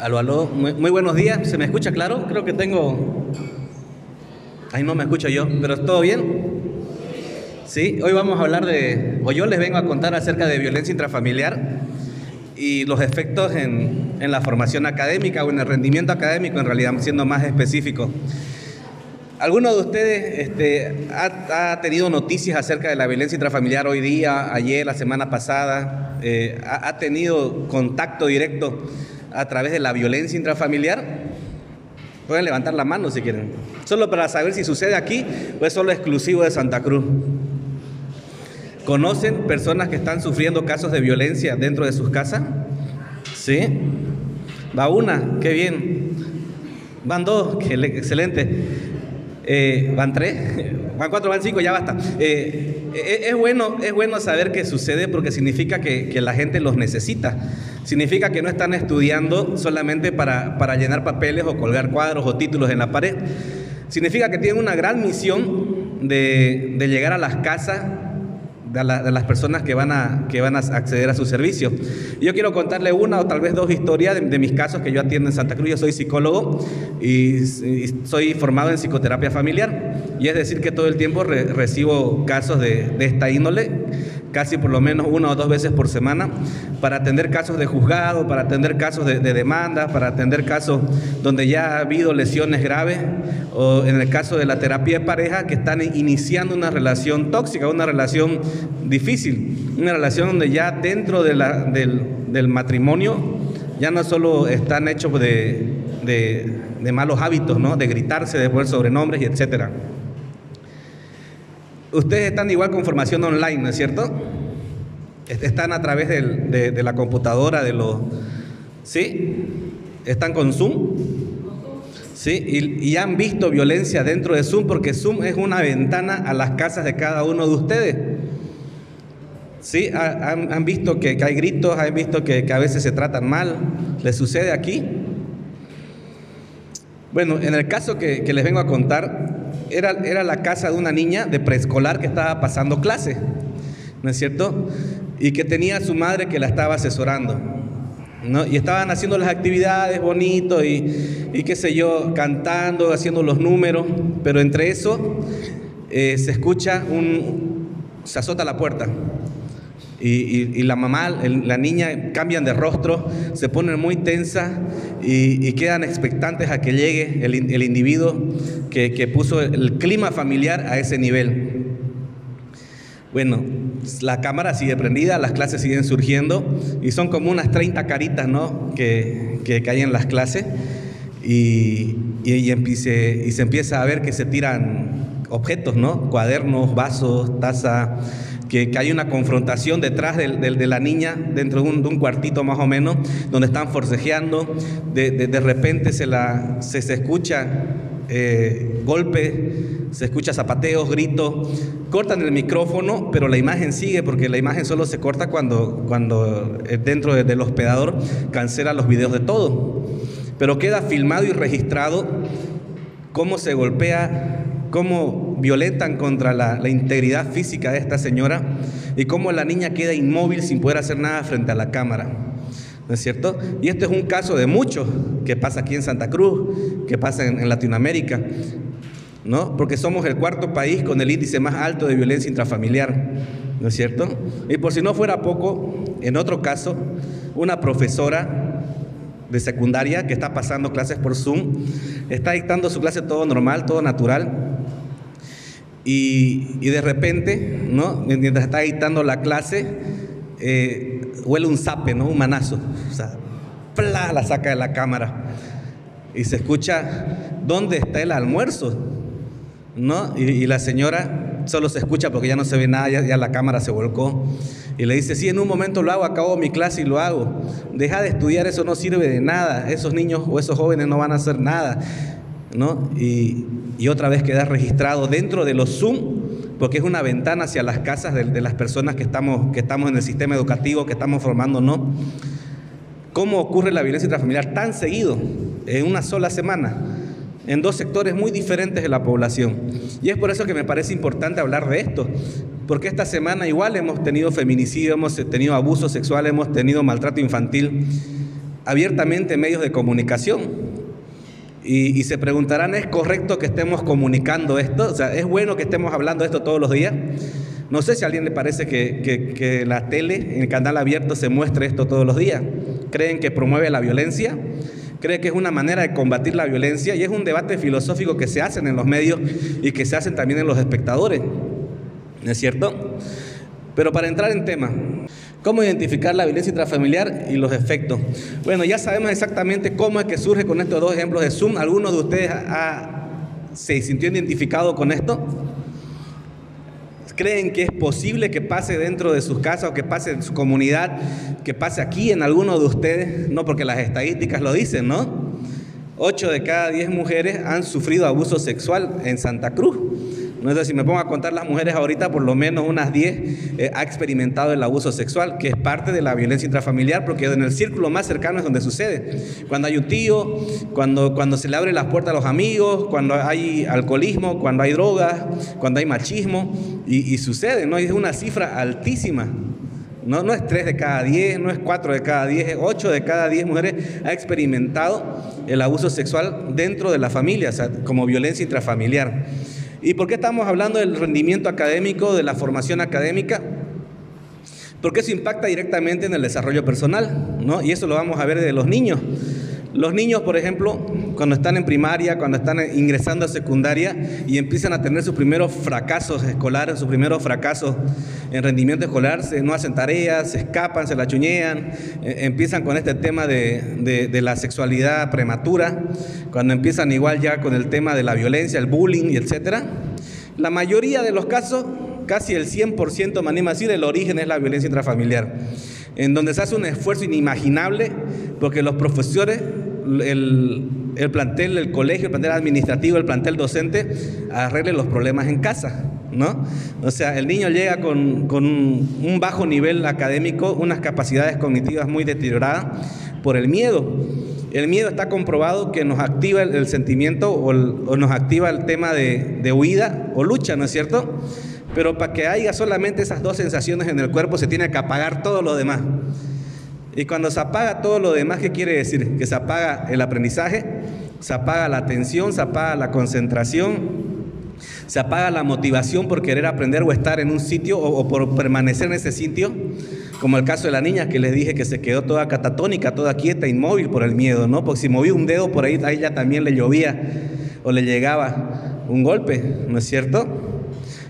Aló, aló, muy, buenos días. ¿Se me escucha claro? Creo que tengo... Ahí no me escucho yo, pero ¿todo bien? Sí, hoy vamos a hablar de, o yo les vengo a contar acerca de violencia intrafamiliar y los efectos en, en la formación académica o en el rendimiento académico, en realidad, siendo más específico. ¿Alguno de ustedes este, ha, tenido noticias acerca de la violencia intrafamiliar hoy día, ayer, la semana pasada? Eh, ha, ¿Ha tenido contacto directo a través de la violencia intrafamiliar? Pueden levantar la mano si quieren. Solo para saber si sucede aquí o es solo exclusivo de Santa Cruz. ¿Conocen personas que están sufriendo casos de violencia dentro de sus casas? ¿Sí? Va una, qué bien. Van dos, qué excelente. Eh, van tres, van cuatro, van cinco, ya basta. Eh, es, bueno, es bueno saber que sucede porque significa que, que, la gente los necesita. Significa que no están estudiando solamente para, para llenar papeles o colgar cuadros o títulos en la pared. Significa que tienen una gran misión de, de llegar a las casas de, la, de, las personas que van, a, que van a acceder a su servicio. Yo quiero contarle una o tal vez dos historias de, mis casos que yo atiendo en Santa Cruz. Yo soy psicólogo y, soy formado en psicoterapia familiar. Y es decir, que todo el tiempo re, recibo casos de, de esta índole, casi por lo menos una o dos veces por semana, para atender casos de juzgado, para atender casos de, de demanda, para atender casos donde ya ha habido lesiones graves, o en el caso de la terapia de pareja, que están iniciando una relación tóxica, una relación difícil, una relación donde ya dentro del, del, matrimonio ya no solo están hechos de, de, malos hábitos, ¿no? de gritarse, de poner sobrenombres y etcétera. Ustedes están igual con formación online, ¿no es cierto? Están a través del, de, la computadora, de los... ¿Sí? ¿Están con Zoom? ¿Sí? Y, han visto violencia dentro de Zoom porque Zoom es una ventana a las casas de cada uno de ustedes. ¿Sí? Han, visto que, hay gritos, han visto que, a veces se tratan mal. ¿Les sucede aquí? Bueno, en el caso que, les vengo a contar, era, era, la casa de una niña de preescolar que estaba pasando clase, ¿no es cierto? Y que tenía a su madre que la estaba asesorando. ¿no? Y estaban haciendo las actividades bonito y, y, qué sé yo, cantando, haciendo los números, pero entre eso eh, se escucha un, se azota la puerta. Y, y, y, la mamá, el, la niña cambian de rostro, se ponen muy tensas y, y quedan expectantes a que llegue el, el individuo que, que, puso el clima familiar a ese nivel. Bueno, la cámara sigue prendida, las clases siguen surgiendo y son como unas 30 caritas ¿no? que, que, que hay en las clases y, y, se, y se empieza a ver que se tiran objetos, ¿no? cuadernos, vasos, taza que, hay una confrontación detrás de, de, la niña, dentro de un, cuartito más o menos, donde están forcejeando, de, de repente se, la, se, se escucha eh, golpe, se escucha zapateos, gritos, cortan el micrófono, pero la imagen sigue porque la imagen solo se corta cuando, cuando eh, dentro del hospedador cancela los videos de todo. Pero queda filmado y registrado cómo se golpea, cómo violentan contra la, integridad física de esta señora y cómo la niña queda inmóvil sin poder hacer nada frente a la cámara. ¿No es cierto? Y este es un caso de muchos que pasa aquí en Santa Cruz, que pasa en, en Latinoamérica, ¿no? Porque somos el cuarto país con el índice más alto de violencia intrafamiliar, ¿no es cierto? Y por si no fuera poco, en otro caso, una profesora de secundaria que está pasando clases por Zoom, está dictando su clase todo normal, todo natural, y, y de repente, ¿no? mientras está dictando la clase, eh, huele un zape, ¿no? Un manazo. O sea, ¡plá! la saca de la cámara. Y se escucha, ¿dónde está el almuerzo? ¿No? Y, y, la señora solo se escucha porque ya no se ve nada, ya, ya, la cámara se volcó. Y le dice, sí, en un momento lo hago, acabo mi clase y lo hago. Deja de estudiar, eso no sirve de nada. Esos niños o esos jóvenes no van a hacer nada. ¿No? Y, y otra vez queda registrado dentro de los Zoom porque es una ventana hacia las casas de, de, las personas que estamos, que estamos en el sistema educativo, que estamos formando, ¿no? ¿Cómo ocurre la violencia intrafamiliar tan seguido, en una sola semana, en dos sectores muy diferentes de la población? Y es por eso que me parece importante hablar de esto, Porque esta semana igual hemos tenido feminicidio, hemos tenido abuso sexual, hemos tenido maltrato infantil abiertamente en medios de comunicación. Y, se preguntarán, ¿es correcto que estemos comunicando esto? O sea, ¿es bueno que estemos hablando esto todos los días? No sé si a alguien le parece que, que, que la tele, en el canal abierto, se muestre esto todos los días. ¿Creen que promueve la violencia? cree que es una manera de combatir la violencia y es un debate filosófico que se hacen en los medios y que se hacen también en los espectadores. ¿No es cierto? Pero para entrar en tema, ¿cómo identificar la violencia intrafamiliar y los efectos? Bueno, ya sabemos exactamente cómo es que surge con estos dos ejemplos de Zoom. ¿Alguno de ustedes se sintió identificado con esto? ¿Creen que es posible que pase dentro de sus casas o que pase en su comunidad, que pase aquí en alguno de ustedes? No, porque las estadísticas lo dicen, ¿no? Ocho de cada diez mujeres han sufrido abuso sexual en Santa Cruz. No sé si me pongo a contar las mujeres ahorita, por lo menos unas 10 eh, ha experimentado el abuso sexual, que es parte de la violencia intrafamiliar, porque en el círculo más cercano es donde sucede. Cuando hay un tío, cuando, cuando se le abren las puertas a los amigos, cuando hay alcoholismo, cuando hay drogas, cuando hay machismo, y, sucede, ¿no? es una cifra altísima. No, no es 3 de cada 10, no es 4 de cada 10, es 8 de cada 10 mujeres ha experimentado el abuso sexual dentro de la familia, o sea, como violencia intrafamiliar. ¿Y por qué estamos hablando del rendimiento académico, de la formación académica? Porque eso impacta directamente en el desarrollo personal, ¿no? Y eso lo vamos a ver de los niños. Los niños, por ejemplo, cuando están en primaria, cuando están ingresando a secundaria y empiezan a tener sus primeros fracasos escolares, sus primeros fracasos en rendimiento escolar, se, no hacen tareas, se escapan, se la chuñean, eh, empiezan con este tema de, de, la sexualidad prematura, cuando empiezan igual ya con el tema de la violencia, el bullying y etcétera. La mayoría de los casos, casi el 100%, me anima a decir, el origen es la violencia intrafamiliar en donde se hace un esfuerzo inimaginable porque los profesores, el, plantel, el colegio, el plantel administrativo, el plantel docente, arreglen los problemas en casa, ¿no? O sea, el niño llega con, un bajo nivel académico, unas capacidades cognitivas muy deterioradas por el miedo. El miedo está comprobado que nos activa el, sentimiento o, nos activa el tema de, de huida o lucha, ¿no es cierto? Pero para que haya solamente esas dos sensaciones en el cuerpo se tiene que apagar todo lo demás. Y cuando se apaga todo lo demás, ¿qué quiere decir? Que se apaga el aprendizaje, se apaga la atención, se apaga la concentración, se apaga la motivación por querer aprender o estar en un sitio o, por permanecer en ese sitio, como el caso de la niña que les dije que se quedó toda catatónica, toda quieta, inmóvil por el miedo, ¿no? Porque si movía un dedo por ahí, a ella también le llovía o le llegaba un golpe, ¿no es cierto?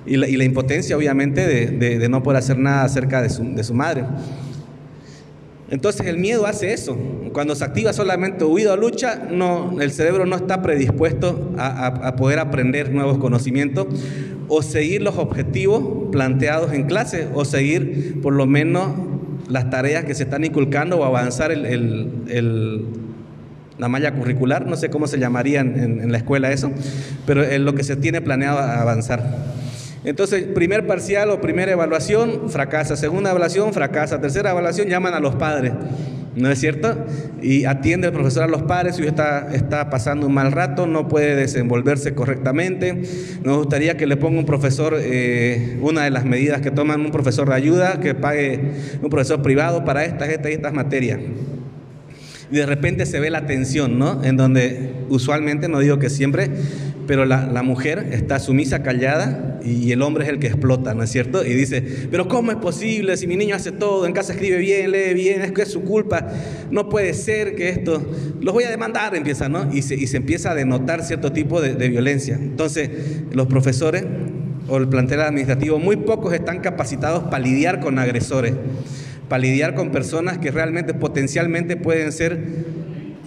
Y la, impotencia obviamente de, no poder hacer nada acerca de su, madre. Entonces el miedo hace eso. Cuando se activa solamente huida o lucha, no, el cerebro no está predispuesto a, poder aprender nuevos conocimientos o seguir los objetivos planteados en clase o seguir por lo menos las tareas que se están inculcando o avanzar la malla curricular, no sé cómo se llamaría en, en la escuela eso, pero en lo que se tiene planeado avanzar. Entonces, primer parcial o primera evaluación, fracasa. Segunda evaluación, fracasa. Tercera evaluación, llaman a los padres. ¿No es cierto? Y atiende el profesor a los padres, si está, está pasando un mal rato, no puede desenvolverse correctamente. Nos gustaría que le ponga un profesor, eh, una de las medidas que toman un profesor de ayuda, que pague un profesor privado para estas, estas y estas materias. Y de repente se ve la tensión, ¿no? En donde usualmente, no digo que siempre, pero la, mujer está sumisa, callada, y el hombre es el que explota, ¿no es cierto? Y dice, pero ¿cómo es posible si mi niño hace todo, en casa escribe bien, lee bien, es que es su culpa, no puede ser que esto, los voy a demandar, empieza, ¿no? Y se, y se empieza a denotar cierto tipo de, de violencia. Entonces, los profesores o el plantel administrativo, muy pocos están capacitados para lidiar con agresores, para lidiar con personas que realmente potencialmente pueden ser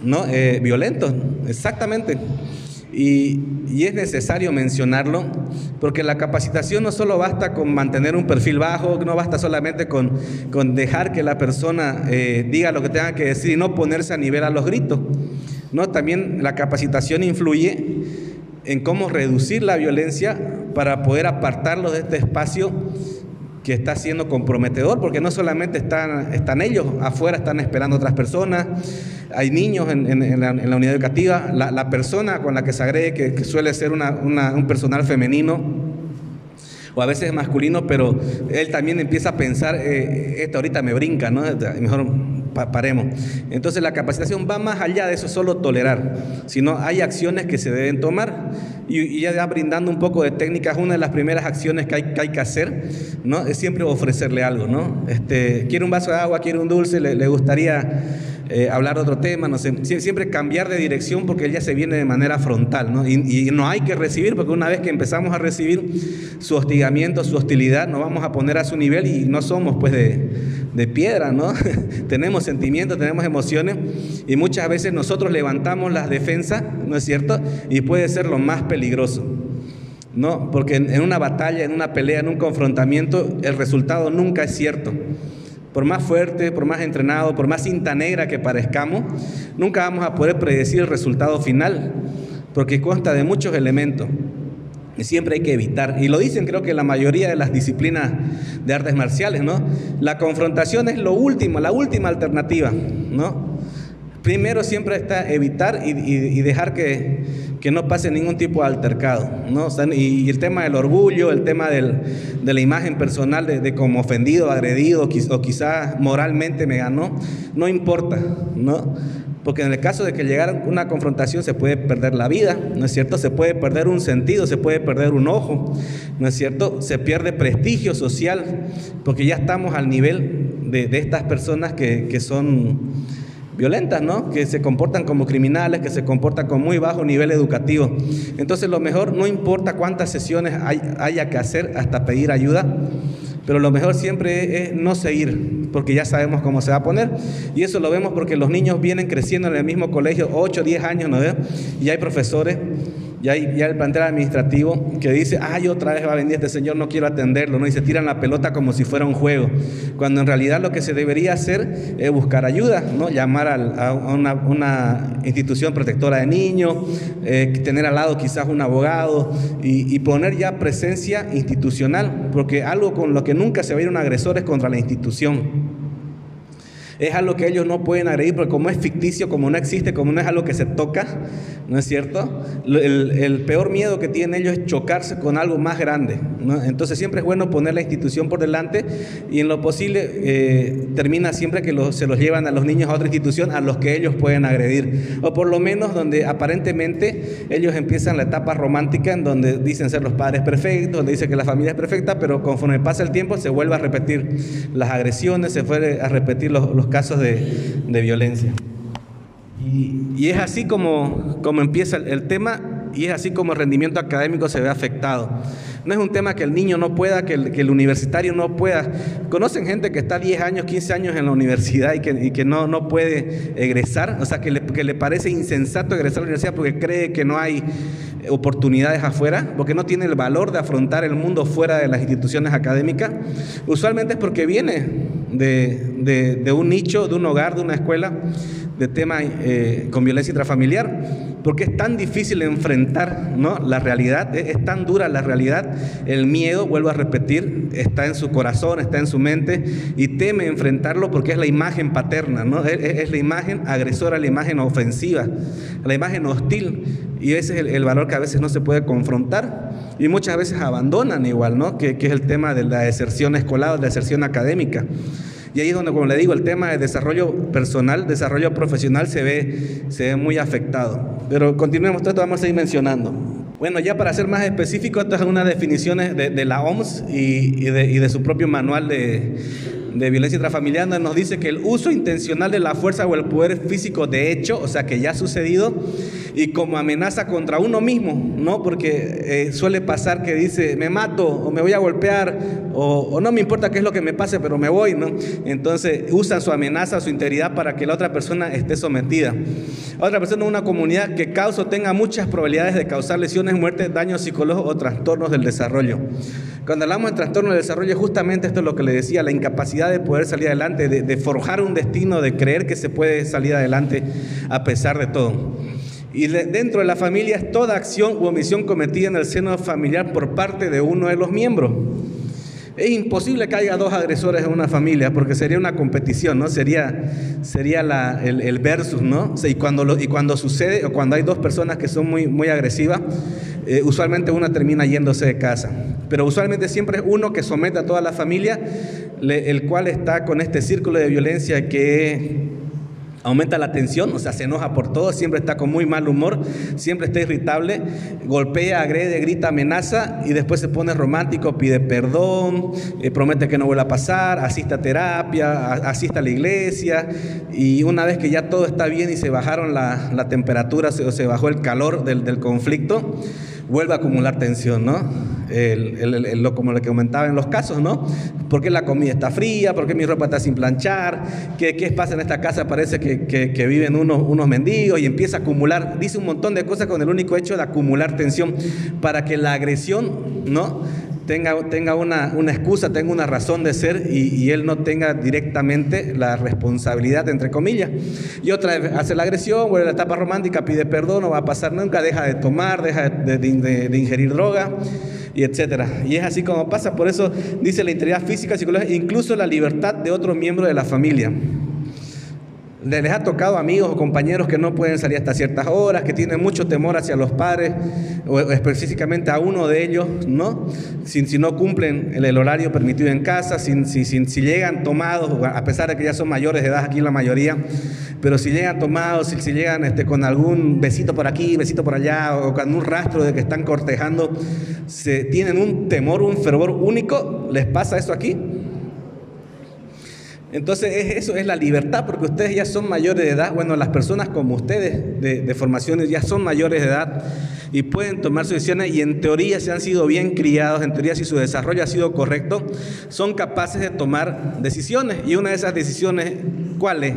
¿no? Eh, violentos, exactamente. Y, es necesario mencionarlo porque la capacitación no solo basta con mantener un perfil bajo, no basta solamente con, con dejar que la persona eh, diga lo que tenga que decir y no ponerse a nivel a los gritos. No, también la capacitación influye en cómo reducir la violencia para poder apartarlo de este espacio que está siendo comprometedor, porque no solamente están, están ellos, afuera están esperando otras personas, hay niños en, la, unidad educativa, la, persona con la que se agrede, que, suele ser un personal femenino, o a veces es masculino, pero él también empieza a pensar, eh, esto ahorita me brinca, ¿no? Mejor paremos. Entonces la capacitación va más allá de eso, solo tolerar, sino hay acciones que se deben tomar y, ya brindando un poco de técnicas, una de las primeras acciones que hay que, hay que hacer, ¿no? Es siempre ofrecerle algo, ¿no? Este, quiere un vaso de agua, quiere un dulce, le, le gustaría eh, hablar otro tema, no sé, siempre cambiar de dirección porque él ya se viene de manera frontal, ¿no? Y, no hay que recibir porque una vez que empezamos a recibir su hostigamiento, su hostilidad, nos vamos a poner a su nivel y no somos pues de, de piedra, ¿no? tenemos sentimientos, tenemos emociones y muchas veces nosotros levantamos las defensas, ¿no es cierto? Y puede ser lo más peligroso. ¿No? Porque en una batalla, en una pelea, en un confrontamiento, el resultado nunca es cierto por más fuerte, por más entrenado, por más cinta negra que parezcamos, nunca vamos a poder predecir el resultado final, porque consta de muchos elementos. Y siempre hay que evitar, y lo dicen creo que la mayoría de las disciplinas de artes marciales, ¿no? La confrontación es lo último, la última alternativa, ¿no? Primero siempre está evitar y, dejar que, no pase ningún tipo de altercado. ¿no? y, el tema del orgullo, el tema de la imagen personal de, como ofendido, agredido o quizás moralmente me ganó, no importa. ¿no? Porque en el caso de que llegara una confrontación se puede perder la vida, ¿no es cierto? Se puede perder un sentido, se puede perder un ojo, ¿no es cierto? Se pierde prestigio social, porque ya estamos al nivel de, estas personas que, que son violentas, ¿no? Que se comportan como criminales, que se comportan con muy bajo nivel educativo. Entonces lo mejor, no importa cuántas sesiones haya que hacer hasta pedir ayuda, pero lo mejor siempre es no seguir, porque ya sabemos cómo se va a poner. Y eso lo vemos porque los niños vienen creciendo en el mismo colegio, 8, 10 años, ¿no? Y hay profesores ya hay ya el plantel administrativo que dice, ay, otra vez va a venir este señor, no quiero atenderlo, ¿no? Y se tiran la pelota como si fuera un juego. Cuando en realidad lo que se debería hacer es buscar ayuda, ¿no? Llamar a, una, institución protectora de niños, eh, tener al lado quizás un abogado y, y, poner ya presencia institucional, porque algo con lo que nunca se va a ir un agresor es contra la institución es algo que ellos no pueden agredir, porque como es ficticio, como no existe, como no es algo que se toca, ¿no es cierto? El, peor miedo que tienen ellos es chocarse con algo más grande. Entonces siempre es bueno poner la institución por delante y en lo posible eh, termina siempre que se los llevan a los niños a otra institución a los que ellos pueden agredir. O por lo menos donde aparentemente ellos empiezan la etapa romántica en donde dicen ser los padres perfectos, donde dicen que la familia es perfecta, pero conforme pasa el tiempo se vuelve a repetir las agresiones, se vuelve a repetir los casos de, violencia. Y, es así como, como empieza el, tema y es así como el rendimiento académico se ve afectado. No es un tema que el niño no pueda, que el, universitario no pueda. Conocen gente que está 10 años, 15 años en la universidad y que, que no, no puede egresar, o sea, que le, que le parece insensato egresar a la universidad porque cree que no hay oportunidades afuera, porque no tiene el valor de afrontar el mundo fuera de las instituciones académicas. Usualmente es porque viene de, un nicho, de un hogar, de una escuela, de tema eh, con violencia intrafamiliar, porque es tan difícil enfrentar ¿no? la realidad, es, tan dura la realidad, el miedo, vuelvo a repetir, está en su corazón, está en su mente y teme enfrentarlo porque es la imagen paterna, ¿no? es, la imagen agresora, la imagen ofensiva, la imagen hostil y ese es el, valor que a veces no se puede confrontar y muchas veces abandonan igual, ¿no? que, que es el tema de la deserción escolar, de la deserción académica. Y ahí es donde, como le digo, el tema de desarrollo personal, desarrollo profesional se ve, se ve muy afectado. Pero continuemos, esto vamos a seguir mencionando. Bueno, ya para ser más específico, estas son unas definiciones de, la OMS y, de, y de su propio manual de, de violencia intrafamiliar nos dice que el uso intencional de la fuerza o el poder físico de hecho, o sea que ya ha sucedido, y como amenaza contra uno mismo, ¿no? Porque eh, suele pasar que dice, me mato o me voy a golpear o, no me importa qué es lo que me pase, pero me voy, ¿no? Entonces usan su amenaza, su integridad para que la otra persona esté sometida. Otra persona en una comunidad que causa o tenga muchas probabilidades de causar lesiones, muertes, daños psicológicos o trastornos del desarrollo. Cuando hablamos de trastorno del desarrollo, justamente esto es lo que le decía, la incapacidad de poder salir adelante, de, forjar un destino, de creer que se puede salir adelante a pesar de todo. Y dentro de la familia es toda acción u omisión cometida en el seno familiar por parte de uno de los miembros. Es imposible que haya dos agresores en una familia porque sería una competición, ¿no? Sería, sería el, versus, ¿no? y, cuando y cuando sucede, o cuando hay dos personas que son muy, muy agresivas, eh, usualmente una termina yéndose de casa. Pero usualmente siempre es uno que somete a toda la familia, el cual está con este círculo de violencia que aumenta la tensión, o sea, se enoja por todo, siempre está con muy mal humor, siempre está irritable, golpea, agrede, grita, amenaza y después se pone romántico, pide perdón, eh, promete que no vuelva a pasar, asiste a terapia, asiste a la iglesia y una vez que ya todo está bien y se bajaron la, temperatura o se, bajó el calor del, del conflicto, vuelve a acumular tensión, ¿no? El, lo, como lo que aumentaba en los casos, ¿no? ¿Por qué la comida está fría? ¿Por qué mi ropa está sin planchar? ¿Qué, qué pasa en esta casa? Parece que, que, viven unos, unos mendigos y empieza a acumular, dice un montón de cosas con el único hecho de acumular tensión para que la agresión, ¿no? tenga, tenga una, una, excusa, tenga una razón de ser y, él no tenga directamente la responsabilidad, entre comillas. Y otra vez hace la agresión, vuelve a la etapa romántica, pide perdón, no va a pasar nunca, deja de tomar, deja de, de, ingerir droga y etcétera. Y es así como pasa, por eso dice la integridad física, psicológica, incluso la libertad de otro miembro de la familia les ha tocado amigos o compañeros que no pueden salir hasta ciertas horas, que tienen mucho temor hacia los padres, o específicamente a uno de ellos, ¿no? Si, si no cumplen el, horario permitido en casa, si, si, si, llegan tomados, a pesar de que ya son mayores de edad aquí la mayoría, pero si llegan tomados, si, si llegan este, con algún besito por aquí, besito por allá, o con un rastro de que están cortejando, se, tienen un temor, un fervor único, ¿les pasa eso aquí? Entonces eso es la libertad, porque ustedes ya son mayores de edad, bueno, las personas como ustedes de, formaciones ya son mayores de edad y pueden tomar sus decisiones y en teoría si han sido bien criados, en teoría si su desarrollo ha sido correcto, son capaces de tomar decisiones. Y una de esas decisiones, ¿cuál es?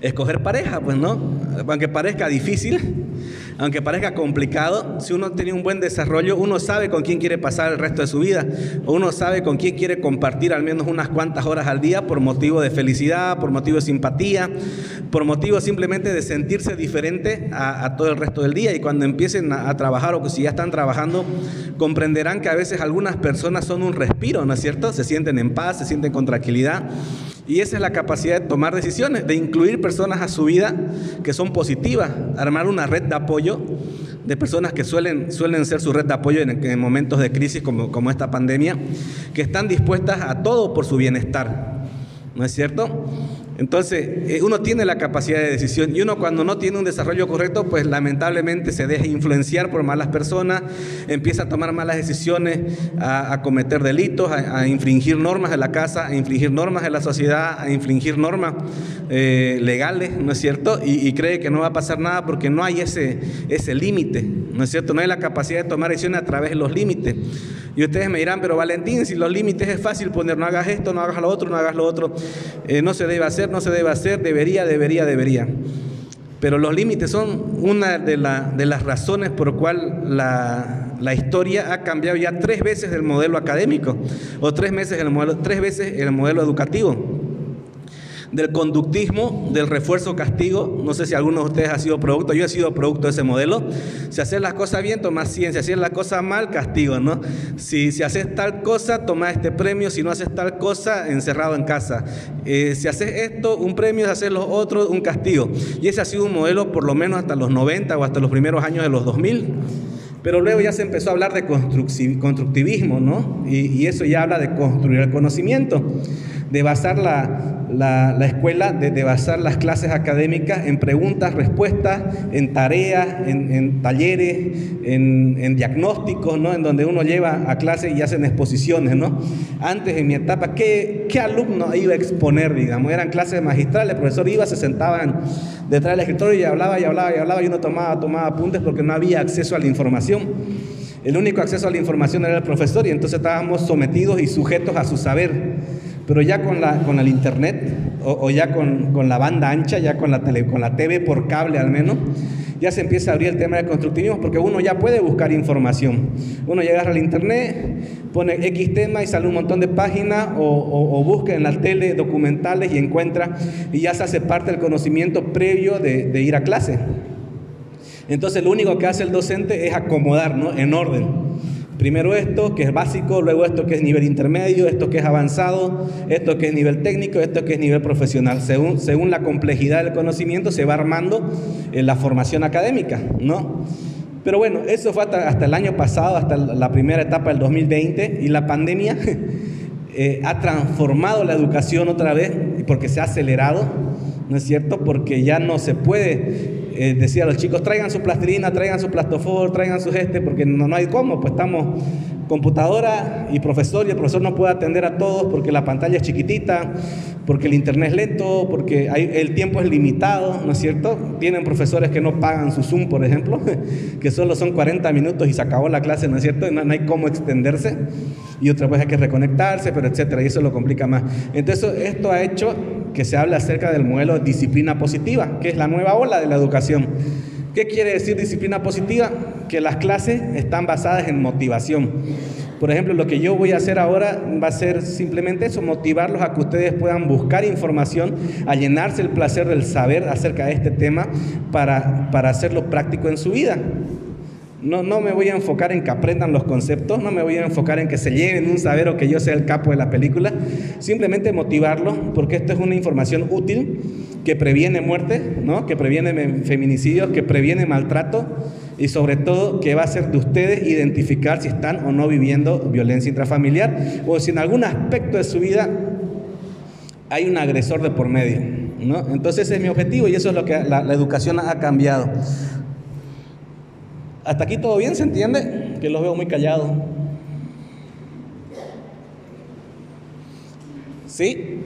Escoger pareja, pues no, aunque parezca difícil, aunque parezca complicado, si uno tiene un buen desarrollo, uno sabe con quién quiere pasar el resto de su vida, uno sabe con quién quiere compartir al menos unas cuantas horas al día por motivo de felicidad, por motivo de simpatía, por motivo simplemente de sentirse diferente a, todo el resto del día. Y cuando empiecen a, a trabajar o que si ya están trabajando, comprenderán que a veces algunas personas son un respiro, ¿no es cierto? Se sienten en paz, se sienten con tranquilidad. Y esa es la capacidad de tomar decisiones, de incluir personas a su vida que son positivas, armar una red de apoyo de personas que suelen, suelen ser su red de apoyo en, momentos de crisis como, como esta pandemia, que están dispuestas a todo por su bienestar. ¿No es cierto? Entonces, eh, uno tiene la capacidad de decisión y uno cuando no tiene un desarrollo correcto, pues lamentablemente se deja influenciar por malas personas, empieza a tomar malas decisiones, a, cometer delitos, a, infringir normas de la casa, a infringir normas de la sociedad, a infringir normas eh, legales, ¿no es cierto? Y, cree que no va a pasar nada porque no hay ese, ese límite, ¿no es cierto? No hay la capacidad de tomar decisiones a través de los límites. Y ustedes me dirán, pero Valentín, si los límites es fácil poner, no hagas esto, no hagas lo otro, no hagas lo otro, eh, no se debe hacer, no se debe hacer, debería, debería, debería. Pero los límites son una de, las razones por cual la, la, historia ha cambiado ya tres veces el modelo académico o tres, el modelo, tres veces el modelo educativo del conductismo, del refuerzo castigo. No sé si alguno de ustedes ha sido producto, yo he sido producto de ese modelo. Si haces las cosas bien, tomas ciencia. Si haces las cosas mal, castigo, ¿no? Si, si haces tal cosa, toma este premio. Si no haces tal cosa, encerrado en casa. Eh, si haces esto, un premio. Si haces lo otro, un castigo. Y ese ha sido un modelo por lo menos hasta los 90 o hasta los primeros años de los 2000. Pero luego ya se empezó a hablar de constructivismo, ¿no? Y, eso ya habla de construir el conocimiento basar la, la, escuela, de, basar las clases académicas en preguntas, respuestas, en tareas, en, talleres, en, diagnósticos, ¿no? en donde uno lleva a clase y hacen exposiciones. ¿no? Antes, en mi etapa, ¿qué, qué alumno iba a exponer? Digamos? Eran clases magistrales, el profesor iba, se sentaban detrás del escritorio y hablaba y hablaba y hablaba y uno tomaba, tomaba apuntes porque no había acceso a la información. El único acceso a la información era el profesor y entonces estábamos sometidos y sujetos a su saber. Pero ya con, la, con el internet o, ya con, con, la banda ancha, ya con la, tele, con la TV por cable al menos, ya se empieza a abrir el tema del constructivismo porque uno ya puede buscar información. Uno llega al internet, pone X tema y sale un montón de páginas o, busca en la tele documentales y encuentra y ya se hace parte del conocimiento previo de, de ir a clase. Entonces lo único que hace el docente es acomodar ¿no? en orden Primero esto, que es básico, luego esto que es nivel intermedio, esto que es avanzado, esto que es nivel técnico, esto que es nivel profesional. Según, según la complejidad del conocimiento se va armando la formación académica, ¿no? Pero bueno, eso fue hasta, hasta el año pasado, hasta la primera etapa del 2020, y la pandemia eh, ha transformado la educación otra vez, porque se ha acelerado, ¿no es cierto? Porque ya no se puede eh, decir a los chicos, traigan su plastilina, traigan su plastofor, traigan su geste, porque no, no hay cómo, pues estamos computadora y profesor, y el profesor no puede atender a todos porque la pantalla es chiquitita, porque el internet es lento, porque el tiempo es limitado, ¿no es cierto? Tienen profesores que no pagan su Zoom, por ejemplo, que solo son 40 minutos y se acabó la clase, ¿no es cierto? No, no hay cómo extenderse, y otra vez hay que reconectarse, pero etcétera, y eso lo complica más. Entonces, esto ha hecho que se hable acerca del modelo de disciplina positiva, que es la nueva ola de la educación. ¿Qué quiere decir disciplina positiva? Que las clases están basadas en motivación. Por ejemplo, lo que yo voy a hacer ahora va a ser simplemente eso, motivarlos a que ustedes puedan buscar información, a llenarse el placer del saber acerca de este tema para, para hacerlo práctico en su vida. No, no me voy a enfocar en que aprendan los conceptos, no me voy a enfocar en que se lleven un saber o que yo sea el capo de la película, simplemente motivarlos porque esto es una información útil que previene muerte, ¿no? que previene feminicidios, que previene maltrato y sobre todo que va a ser de ustedes identificar si están o no viviendo violencia intrafamiliar o si en algún aspecto de su vida hay un agresor de por medio. ¿no? Entonces ese es mi objetivo y eso es lo que la, la educación ha cambiado. ¿Hasta aquí todo bien? ¿Se entiende? Que los veo muy callados. ¿Sí?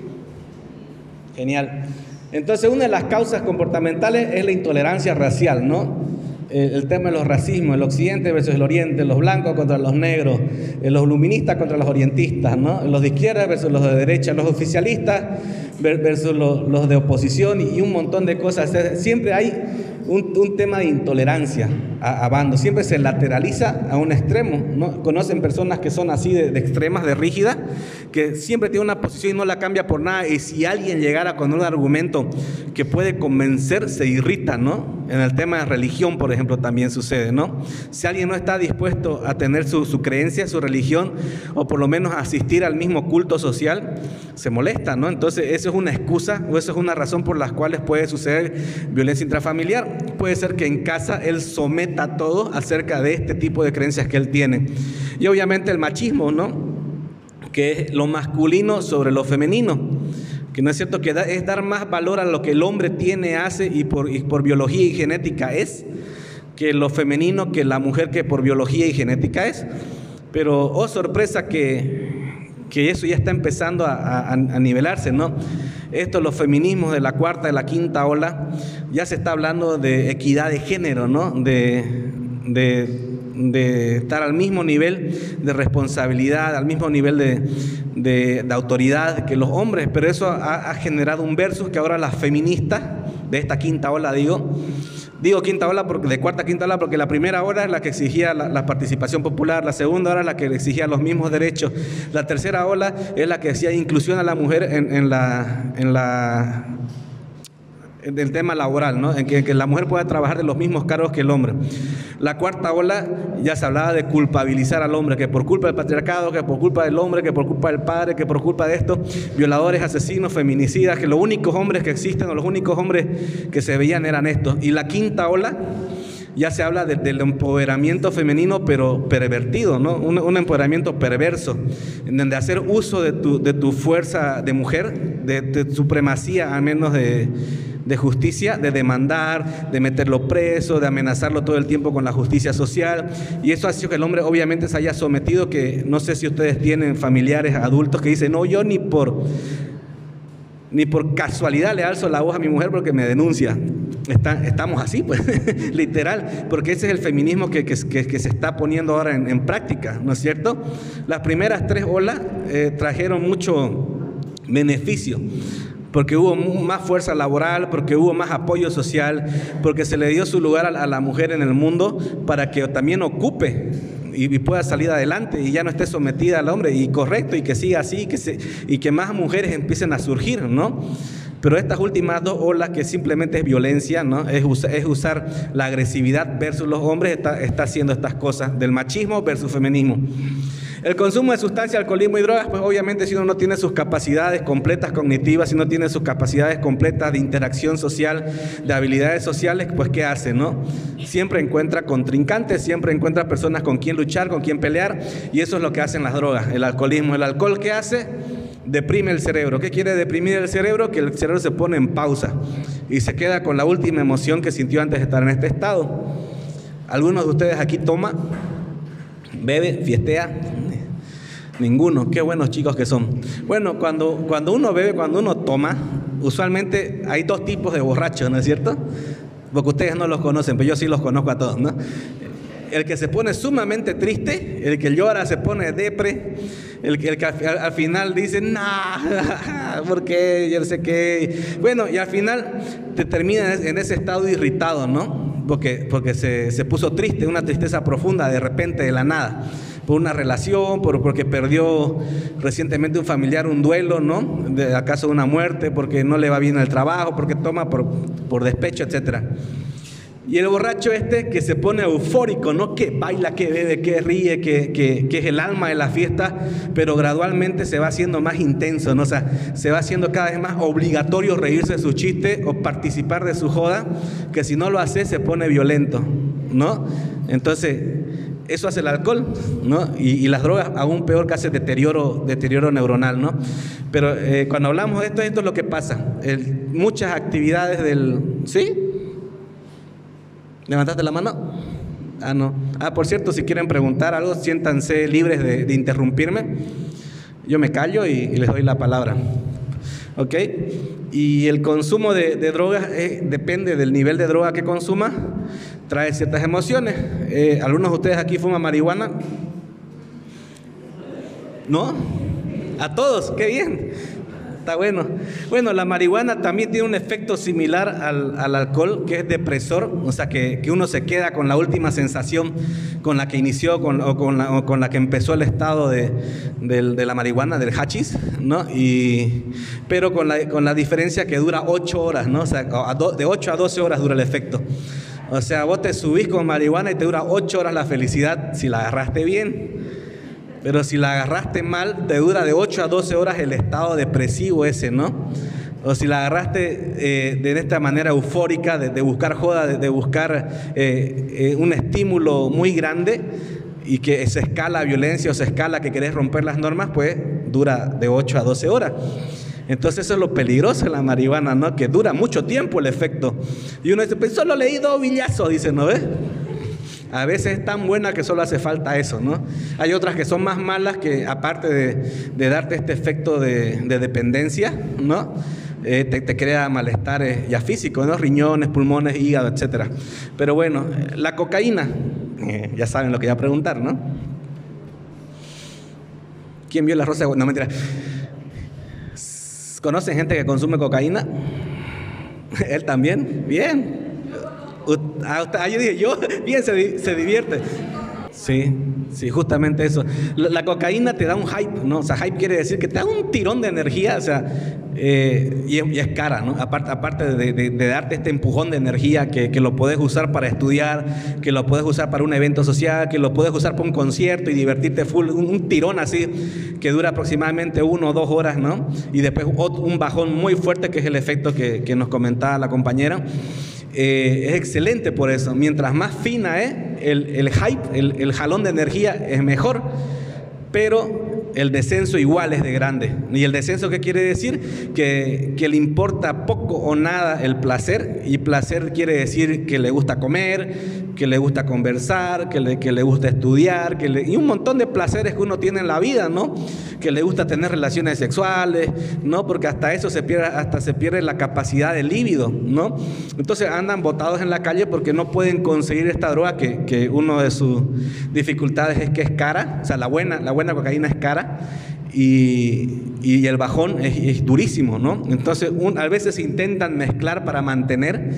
Genial. Entonces, una de las causas comportamentales es la intolerancia racial, ¿no? El, tema de los racismos, el occidente versus el oriente, los blancos contra los negros, eh, los luministas contra los orientistas, ¿no? Los de izquierda versus los de derecha, los oficialistas versus los, los de oposición y un montón de cosas. Siempre hay un, tema de intolerancia a, bandos, siempre se lateraliza a un extremo. ¿no? Conocen personas que son así de, extremas, de rígidas, que siempre tiene una posición y no la cambia por nada. Y si alguien llegara con un argumento que puede convencer, se irrita, ¿no? En el tema de religión, por ejemplo, también sucede, ¿no? Si alguien no está dispuesto a tener su, su creencia, su religión, o por lo menos asistir al mismo culto social, se molesta, ¿no? Entonces, eso es una excusa o eso es una razón por las cuales puede suceder violencia intrafamiliar puede ser que en casa él someta todo acerca de este tipo de creencias que él tiene. Y obviamente el machismo, ¿no? Que es lo masculino sobre lo femenino. Que no es cierto que es dar más valor a lo que el hombre tiene, hace y por, y por biología y genética es, que lo femenino que la mujer que por biología y genética es. Pero, oh sorpresa, que, que eso ya está empezando a, nivelarse, ¿no? Esto, los feminismos de la cuarta, de la quinta ola, ya se está hablando de equidad de género, ¿no? De, de, estar al mismo nivel de responsabilidad, al mismo nivel de, autoridad que los hombres, pero eso ha, ha generado un versus que ahora las feministas de esta quinta ola, digo, Digo quinta ola porque, de cuarta a quinta ola porque la primera hora es la que exigía la, participación popular, la segunda hora es la que exigía los mismos derechos, la tercera ola es la que decía inclusión a la mujer en, la, en la del tema laboral, ¿no? en que, la mujer pueda trabajar de los mismos cargos que el hombre. La cuarta ola ya se hablaba de culpabilizar al hombre, que por culpa del patriarcado, que por culpa del hombre, que por culpa del padre, que por culpa de esto, violadores, asesinos, feminicidas, que los únicos hombres que existen o los únicos hombres que se veían eran estos. Y la quinta ola ya se habla del empoderamiento femenino, pero pervertido, ¿no? Un, empoderamiento perverso, en donde hacer uso de tu, de tu fuerza de mujer, de, de supremacía, al menos de, de justicia, de demandar, de meterlo preso, de amenazarlo todo el tiempo con la justicia social. Y eso ha sido que el hombre obviamente se haya sometido, que no sé si ustedes tienen familiares adultos que dicen, no, yo ni por, ni por casualidad le alzo la voz a mi mujer porque me denuncia. estamos así, pues, literal, porque ese es el feminismo que, que, se está poniendo ahora en, práctica, ¿no es cierto? Las primeras tres olas eh, trajeron mucho beneficio porque hubo más fuerza laboral, porque hubo más apoyo social, porque se le dio su lugar a la mujer en el mundo para que también ocupe y, pueda salir adelante y ya no esté sometida al hombre y correcto y que siga así que, se, y que más mujeres empiecen a surgir, ¿no? Pero estas últimas dos olas, que simplemente es violencia, ¿no? es, usar la agresividad versus los hombres, está haciendo estas cosas, del machismo versus feminismo. El consumo de sustancias, alcoholismo y drogas, pues obviamente si uno no tiene sus capacidades completas cognitivas, si no tiene sus capacidades completas de interacción social, de habilidades sociales, pues ¿qué hace, no? Siempre encuentra contrincantes, siempre encuentra personas con quien luchar, con quien pelear, y eso es lo que hacen las drogas, el alcoholismo. ¿El alcohol qué hace? Deprime el cerebro. ¿Qué quiere deprimir el cerebro? Que el cerebro se pone en pausa y se queda con la última emoción que sintió antes de estar en este estado. ¿Algunos de ustedes aquí toma, bebe, fiestea? Ninguno, qué buenos chicos que son. Bueno, cuando, cuando uno bebe, cuando uno toma, usualmente hay dos tipos de borrachos, ¿no es cierto? Porque ustedes no los conocen, pero yo sí los conozco a todos, ¿no? El que se pone sumamente triste, el que llora se pone depre, el que, el al, final dice, nah, ¿por qué? Yo sé qué. Bueno, y al final te termina en ese estado irritado, ¿no? Porque, porque se, se puso triste, una tristeza profunda de repente, de la nada por una relación, por, porque perdió recientemente un familiar, un duelo, ¿no? De, acaso una muerte, porque no le va bien el trabajo, porque toma por, por despecho, etc. Y el borracho este que se pone eufórico, ¿no? Que baila, que bebe, que ríe, que, que, que, es el alma de la fiesta, pero gradualmente se va haciendo más intenso, ¿no? O sea, se va haciendo cada vez más obligatorio reírse de su chiste o participar de su joda, que si no lo hace se pone violento, ¿no? Entonces, eso hace el alcohol, ¿no? Y, las drogas aún peor que hace deterioro, deterioro neuronal, ¿no? Pero eh, cuando hablamos de esto, esto es lo que pasa. muchas actividades del... ¿Sí? ¿Levantaste la mano? Ah, no. Ah, por cierto, si quieren preguntar algo, siéntanse libres de, interrumpirme. Yo me callo y, les doy la palabra. ¿Ok? Y el consumo de, drogas eh, depende del nivel de droga que consuma trae ciertas emociones. Eh, ¿Algunos de ustedes aquí fuman marihuana? ¿No? A todos, qué bien. Está bueno. Bueno, la marihuana también tiene un efecto similar al, alcohol, que es depresor, o sea, que, uno se queda con la última sensación con la que inició con, o, con la, con la que empezó el estado de, la marihuana, del hachís, ¿no? Y, pero con la, con la diferencia que dura 8 horas, ¿no? O sea, de 8 a 12 horas dura el efecto. O sea, vos te subís con marihuana y te dura 8 horas la felicidad si la agarraste bien. Pero si la agarraste mal, te dura de 8 a 12 horas el estado depresivo ese, ¿no? O si la agarraste eh, de esta manera eufórica, de, buscar joda, de, buscar eh, eh, un estímulo muy grande y que se escala violencia o se escala que querés romper las normas, pues dura de 8 a 12 horas. Entonces eso es lo peligroso de la marihuana, ¿no? Que dura mucho tiempo el efecto. Y uno dice, pues solo leí dos villazos, dice, ¿no ves? A veces es tan buena que solo hace falta eso, ¿no? Hay otras que son más malas que aparte de, darte este efecto de, dependencia, ¿no? Eh, te, crea malestares ya físicos, ¿no? Riñones, pulmones, hígado, etc. Pero bueno, la cocaína, eh, ya saben lo que voy a preguntar, ¿no? ¿Quién vio la rosa? No, mentira. ¿Conocen gente que consume cocaína? Él también. Bien. Ah, yo dije, yo, bien, se, se divierte. Sí, sí, justamente eso. La, cocaína te da un hype, ¿no? O sea, hype quiere decir que te da un tirón de energía, o sea, eh, y, es cara, ¿no? Aparte, aparte de, darte este empujón de energía que, lo puedes usar para estudiar, que lo puedes usar para un evento social, que lo puedes usar para un concierto y divertirte full, un, tirón así que dura aproximadamente uno o dos horas, ¿no? Y después un bajón muy fuerte que es el efecto que, que nos comentaba la compañera. Eh, es excelente por eso. Mientras más fina es, el, hype, el, el jalón de energía es mejor. Pero el descenso igual es de grande. ¿Y el descenso qué quiere decir? Que, que, le importa poco o nada el placer. Y placer quiere decir que le gusta comer, que le gusta conversar, que le, que le gusta estudiar, que y un montón de placeres que uno tiene en la vida, ¿no? Que le gusta tener relaciones sexuales, ¿no? Porque hasta eso se pierde, hasta se pierde la capacidad de líbido, ¿no? Entonces andan botados en la calle porque no pueden conseguir esta droga que, que uno de sus dificultades es que es cara, o sea, la buena, la buena cocaína es cara y, el bajón es, durísimo, ¿no? Entonces, a veces intentan mezclar para mantener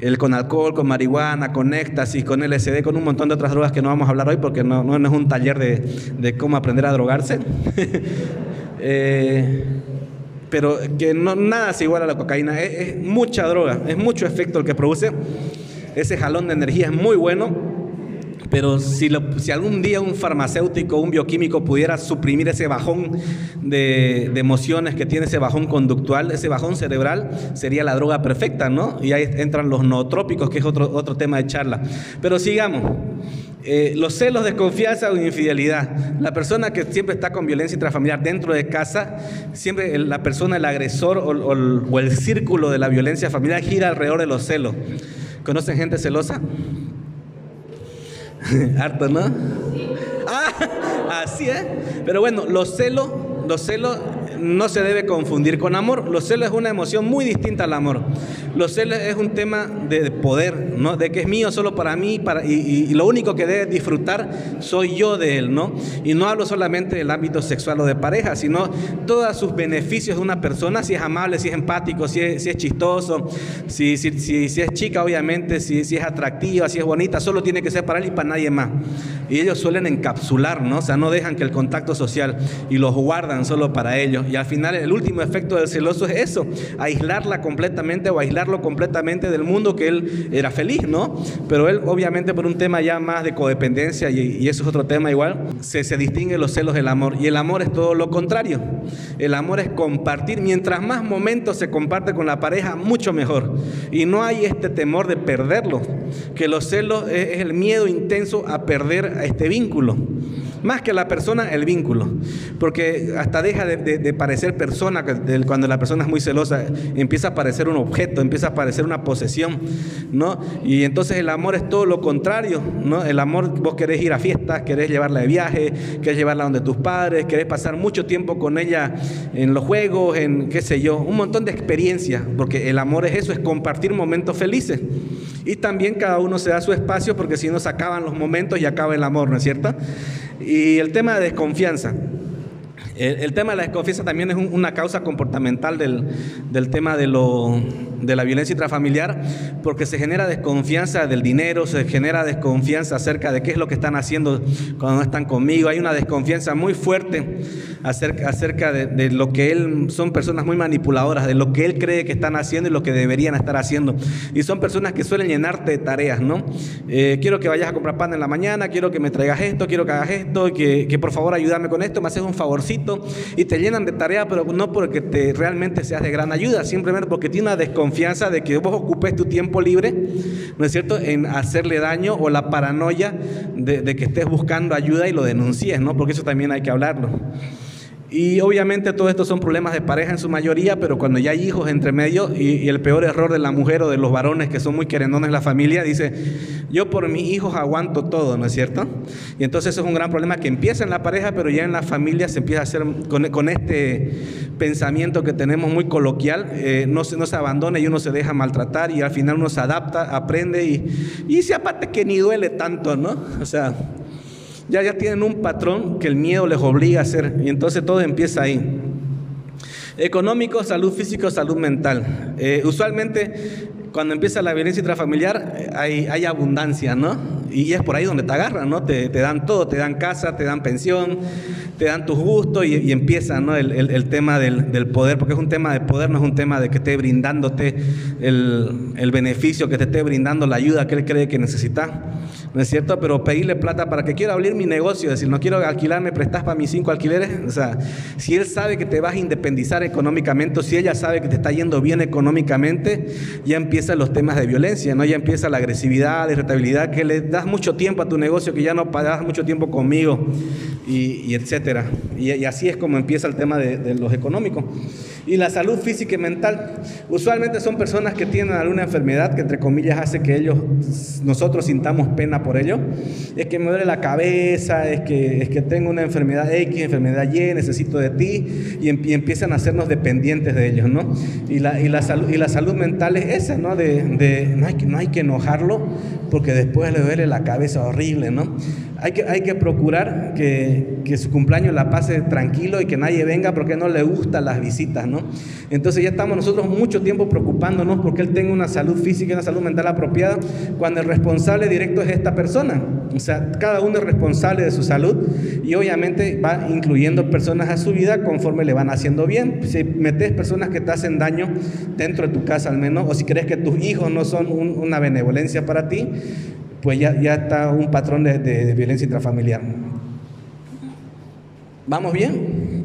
el con alcohol, con marihuana, con éxtasis, con LSD, con un montón de otras drogas que no vamos a hablar hoy porque no, no, es un taller de, cómo aprender a drogarse. Eh, pero que no, nada se iguala a la cocaína. Es, es mucha droga, es mucho efecto el que produce. Ese jalón de energía es muy bueno pero si, algún día un farmacéutico, un bioquímico pudiera suprimir ese bajón de, emociones que tiene ese bajón conductual, ese bajón cerebral, sería la droga perfecta, ¿no? Y ahí entran los nootrópicos, que es otro, otro tema de charla. Pero sigamos. Eh, los celos, desconfianza o infidelidad. La persona que siempre está con violencia intrafamiliar dentro de casa, siempre la persona, el agresor o, o, o el círculo de la violencia familiar gira alrededor de los celos. ¿Conocen gente celosa? Harto, ¿no? Ah, así es. Pero bueno, los celos, los celos no se debe confundir con amor. Los celos es una emoción muy distinta al amor. Los celos es un tema de poder, ¿no? De que es mío solo para mí para, y, lo único que debe disfrutar soy yo de él, ¿no? Y no hablo solamente del ámbito sexual o de pareja, sino todos sus beneficios de una persona, si es amable, si es empático, si es, chistoso, si, es chica, obviamente, si, si es atractiva, si es bonita, solo tiene que ser para él y para nadie más. Y ellos suelen encapsular, ¿no? O sea, no dejan que el contacto social y los guardan solo para ellos. Y al final el último efecto del celoso es eso, aislarla completamente o aislarlo completamente del mundo que él era feliz, ¿no? Pero él obviamente por un tema ya más de codependencia y, eso es otro tema igual, se, se distingue los celos del amor. Y el amor es todo lo contrario. El amor es compartir. Mientras más momentos se comparte con la pareja, mucho mejor. Y no hay este temor de perderlo, que los celos es el miedo intenso a perder este vínculo. Más que la persona, el vínculo. Porque hasta deja de, parecer persona, cuando la persona es muy celosa, empieza a parecer un objeto, empieza a parecer una posesión, ¿no? Y entonces el amor es todo lo contrario, ¿no? El amor, vos querés ir a fiestas, querés llevarla de viaje, querés llevarla donde tus padres, querés pasar mucho tiempo con ella en los juegos, en qué sé yo, un montón de experiencias, porque el amor es eso, es compartir momentos felices. Y también cada uno se da su espacio, porque si no se acaban los momentos y acaba el amor, ¿no es cierto? El tema de desconfianza. El, tema de la desconfianza también es un, una causa comportamental del, del tema de, lo, de, la violencia intrafamiliar, porque se genera desconfianza del dinero, se genera desconfianza acerca de qué es lo que están haciendo cuando no están conmigo. Hay una desconfianza muy fuerte acerca, acerca de, de, lo que él, son personas muy manipuladoras, de lo que él cree que están haciendo y lo que deberían estar haciendo. Y son personas que suelen llenarte de tareas, ¿no? Eh, quiero que vayas a comprar pan en la mañana, quiero que me traigas esto, quiero que hagas esto, que, que por favor ayúdame con esto, me haces un favorcito y te llenan de tarea, pero no porque te realmente seas de gran ayuda, simplemente porque tiene una desconfianza de que vos ocupes tu tiempo libre, ¿no es cierto?, en hacerle daño o la paranoia de, de que estés buscando ayuda y lo denuncies, ¿no? Porque eso también hay que hablarlo. Y obviamente todo esto son problemas de pareja en su mayoría, pero cuando ya hay hijos entre medio y, el peor error de la mujer o de los varones que son muy querendones en la familia, dice, yo por mis hijos aguanto todo, ¿no es cierto? Y entonces es un gran problema que empieza en la pareja, pero ya en la familia se empieza a hacer con, este pensamiento que tenemos muy coloquial, eh, no, se, no se abandona y uno se deja maltratar y al final uno se adapta, aprende y, y si aparte que ni duele tanto, ¿no? O sea, ya, ya tienen un patrón que el miedo les obliga a hacer y entonces todo empieza ahí. Económico, salud físico, salud mental. Eh, usualmente cuando empieza la violencia intrafamiliar eh, hay, hay, abundancia, ¿no? Y es por ahí donde te agarran, ¿no? Te, dan todo, te dan casa, te dan pensión, te dan tus gustos y, empieza, ¿no? El, tema del, poder, porque es un tema de poder, no es un tema de que esté brindándote el, beneficio, que te esté brindando la ayuda que él cree que necesitas. ¿no es cierto? Pero pedirle plata para que quiera abrir mi negocio, decir, no quiero alquilar, me prestas para mis cinco alquileres. O sea, si él sabe que te vas a independizar económicamente, o si ella sabe que te está yendo bien económicamente, ya empiezan los temas de violencia, ¿no? Ya empieza la agresividad, la irritabilidad, que le das mucho tiempo a tu negocio, que ya no pagas mucho tiempo conmigo, y, y etcétera. Y, así es como empieza el tema de, de los económicos. Y la salud física y mental. Usualmente son personas que tienen alguna enfermedad que entre comillas hace que ellos, nosotros sintamos pena por ello. Es que me duele la cabeza, es que, es que tengo una enfermedad X, enfermedad Y, necesito de ti, y, empiezan a hacernos dependientes de ellos, ¿no? Y la, y la, salud, y la salud mental es esa, ¿no? De, de no, hay que, no hay que enojarlo porque después le duele la cabeza horrible, ¿no? Hay que, hay que procurar que, que, su cumpleaños la pase tranquilo y que nadie venga porque no le gustan las visitas, ¿no? Entonces ya estamos nosotros mucho tiempo preocupándonos porque él tenga una salud física y una salud mental apropiada cuando el responsable directo es esta persona. O sea, cada uno es responsable de su salud y obviamente va incluyendo personas a su vida conforme le van haciendo bien. Si metes personas que te hacen daño dentro de tu casa al menos, o si crees que tus hijos no son una benevolencia para ti, pues ya, ya está un patrón de, violencia intrafamiliar. ¿Vamos bien?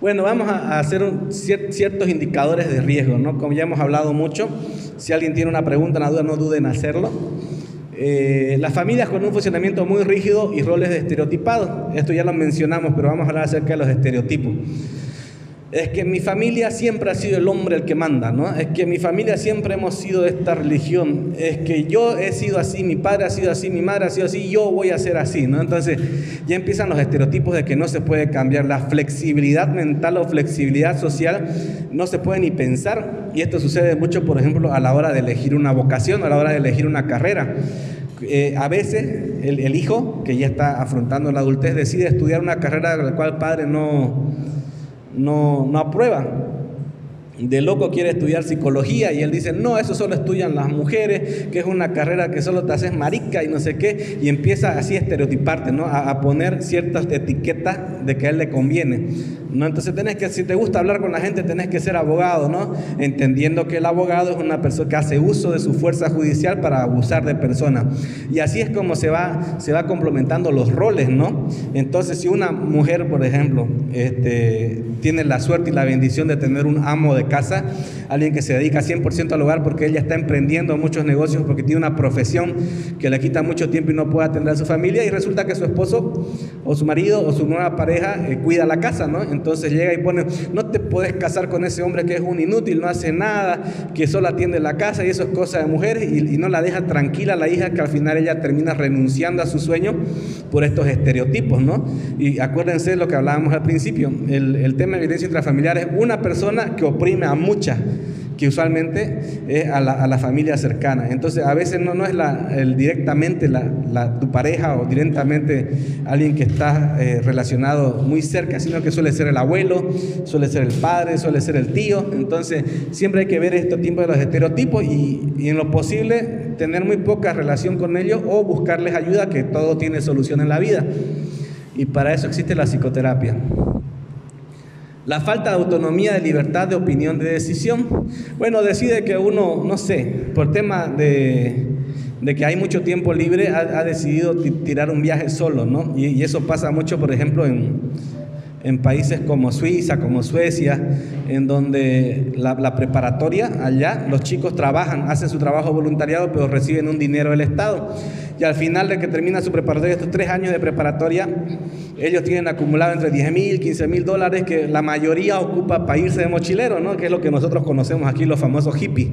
Bueno, vamos a hacer ciertos indicadores de riesgo, ¿no? Como ya hemos hablado mucho, si alguien tiene una pregunta, una duda, no duden en hacerlo. Eh, las familias con un funcionamiento muy rígido y roles estereotipados. Esto ya lo mencionamos, pero vamos a hablar acerca de los estereotipos es que mi familia siempre ha sido el hombre el que manda, ¿no? Es que mi familia siempre hemos sido de esta religión, es que yo he sido así, mi padre ha sido así, mi madre ha sido así, yo voy a ser así, ¿no? Entonces ya empiezan los estereotipos de que no se puede cambiar, la flexibilidad mental o flexibilidad social no se puede ni pensar, y esto sucede mucho, por ejemplo, a la hora de elegir una vocación, a la hora de elegir una carrera. Eh, a veces el, hijo que ya está afrontando la adultez decide estudiar una carrera de la cual el padre no no, no aprueba de loco quiere estudiar psicología y él dice, no, eso solo estudian las mujeres, que es una carrera que solo te haces marica y no sé qué, y empieza así a estereotiparte, ¿no? A, poner ciertas etiquetas de que a él le conviene, ¿no? Entonces tenés que, si te gusta hablar con la gente, tenés que ser abogado, ¿no? Entendiendo que el abogado es una persona que hace uso de su fuerza judicial para abusar de personas. Y así es como se va, se va complementando los roles, ¿no? Entonces, si una mujer, por ejemplo, este, tiene la suerte y la bendición de tener un amo de casa, alguien que se dedica 100% al hogar porque ella está emprendiendo muchos negocios, porque tiene una profesión que le quita mucho tiempo y no puede atender a su familia y resulta que su esposo o su marido o su nueva pareja eh, cuida la casa, ¿no? Entonces llega y pone, no te puedes casar con ese hombre que es un inútil, no hace nada, que solo atiende la casa y eso es cosa de mujeres y, no la deja tranquila la hija que al final ella termina renunciando a su sueño por estos estereotipos, ¿no? Y acuérdense de lo que hablábamos al principio, el, el tema de violencia intrafamiliar es una persona que oprime a muchas, que usualmente es a la, familia cercana. Entonces, a veces no, no es la, el, directamente la, tu pareja o directamente alguien que está eh, relacionado muy cerca, sino que suele ser el abuelo, suele ser el padre, suele ser el tío. Entonces, siempre hay que ver estos tipos de los estereotipos y, y en lo posible tener muy poca relación con ellos o buscarles ayuda, que todo tiene solución en la vida. Y para eso existe la psicoterapia. La falta de autonomía, de libertad de opinión, de decisión. Bueno, decide que uno, no sé, por tema de, que hay mucho tiempo libre, ha, decidido tirar un viaje solo, ¿no? Y, eso pasa mucho, por ejemplo, en, en, países como Suiza, como Suecia, en donde la, preparatoria, allá, los chicos trabajan, hacen su trabajo voluntariado, pero reciben un dinero del Estado y al final de que termina su preparatoria, estos tres años de preparatoria, ellos tienen acumulado entre 10 mil, 15 mil dólares que la mayoría ocupa para irse de mochilero, ¿no? que es lo que nosotros conocemos aquí, los famosos hippies.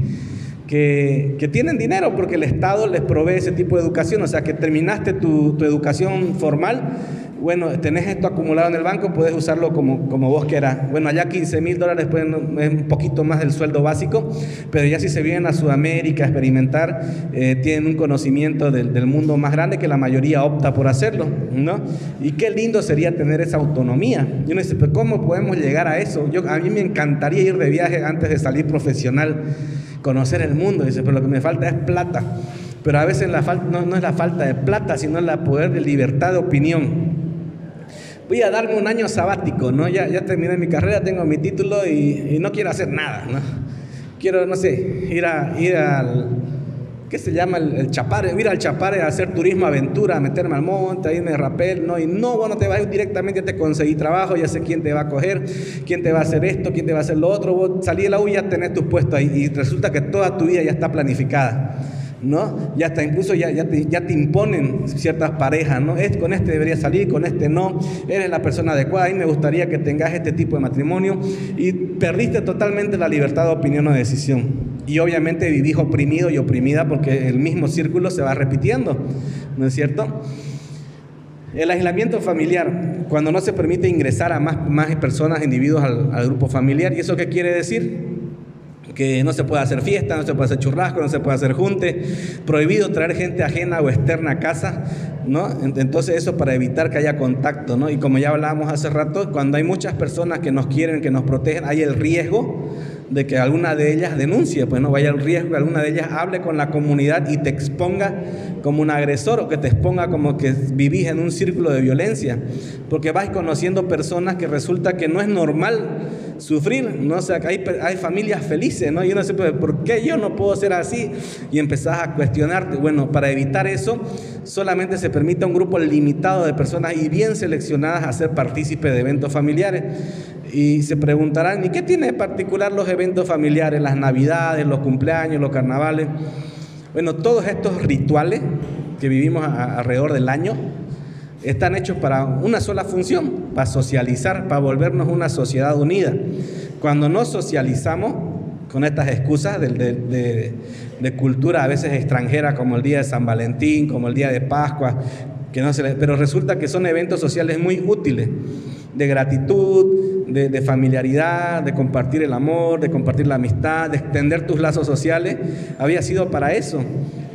Que, que, tienen dinero porque el Estado les provee ese tipo de educación, o sea que terminaste tu, tu educación formal bueno, tenés esto acumulado en el banco, puedes usarlo como, como vos quieras. Bueno, allá 15 mil dólares pueden, es un poquito más del sueldo básico, pero ya si se vienen a Sudamérica a experimentar, eh, tienen un conocimiento del, mundo más grande que la mayoría opta por hacerlo, ¿no? Y qué lindo sería tener esa autonomía. Yo me dice, pero ¿cómo podemos llegar a eso? Yo, a mí me encantaría ir de viaje antes de salir profesional, conocer el mundo, dice, pero lo que me falta es plata. Pero a veces la falta, no, no es la falta de plata, sino la poder de libertad de opinión voy a darme un año sabático, ¿no? Ya, ya terminé mi carrera, tengo mi título y, no quiero hacer nada, ¿no? Quiero, no sé, ir, a, ir al, ¿qué se llama? El, chapare, ir al chapare a hacer turismo, aventura, a meterme al monte, a irme de rapel, ¿no? Y no, bueno, te vas a ir directamente, ya te conseguí trabajo, ya sé quién te va a coger, quién te va a hacer esto, quién te va a hacer lo otro, vos salí de la U y ya tenés tu puesto ahí y resulta que toda tu vida ya está planificada. ¿No? Ya hasta incluso ya, ya, te, ya te imponen ciertas parejas, ¿no? Es, con este debería salir, con este no, eres la persona adecuada y me gustaría que tengas este tipo de matrimonio y perdiste totalmente la libertad de opinión o de decisión. Y obviamente vivís oprimido y oprimida porque el mismo círculo se va repitiendo, ¿no es cierto? El aislamiento familiar, cuando no se permite ingresar a más, más personas, individuos al, al grupo familiar. ¿Y eso qué quiere decir? Que no se puede hacer fiesta, no se puede hacer churrasco, no se puede hacer junte, prohibido traer gente ajena o externa a casa, ¿no? Entonces eso para evitar que haya contacto, ¿no? Y como ya hablábamos hace rato, cuando hay muchas personas que nos quieren, que nos protegen, hay el riesgo de que alguna de ellas denuncie, pues no vaya el riesgo que alguna de ellas hable con la comunidad y te exponga como un agresor o que te exponga como que vivís en un círculo de violencia, porque vais conociendo personas que resulta que no es normal sufrir, ¿no? O sea, que hay, hay familias felices, ¿no? Y uno se ¿por qué yo no puedo ser así? Y empezás a cuestionarte. Bueno, para evitar eso, solamente se permite a un grupo limitado de personas y bien seleccionadas a ser partícipes de eventos familiares. Y se preguntarán, ¿y qué tiene de particular los eventos familiares, las navidades, los cumpleaños, los carnavales? Bueno, todos estos rituales que vivimos alrededor del año están hechos para una sola función, para socializar, para volvernos una sociedad unida. Cuando no socializamos con estas excusas de, cultura a veces extranjera, como el día de San Valentín, como el día de Pascua, que no se pero resulta que son eventos sociales muy útiles, de gratitud, de, familiaridad, de compartir el amor, de compartir la amistad, de extender tus lazos sociales, había sido para eso.